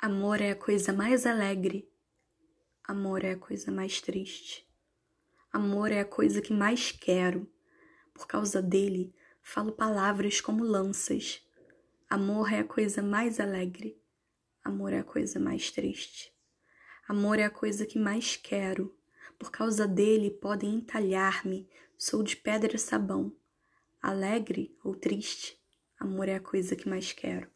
Amor é a coisa mais alegre. Amor é a coisa mais triste. Amor é a coisa que mais quero. Por causa dele, falo palavras como lanças. Amor é a coisa mais alegre. Amor é a coisa mais triste. Amor é a coisa que mais quero. Por causa dele podem entalhar-me. Sou de pedra e sabão. Alegre ou triste, amor é a coisa que mais quero.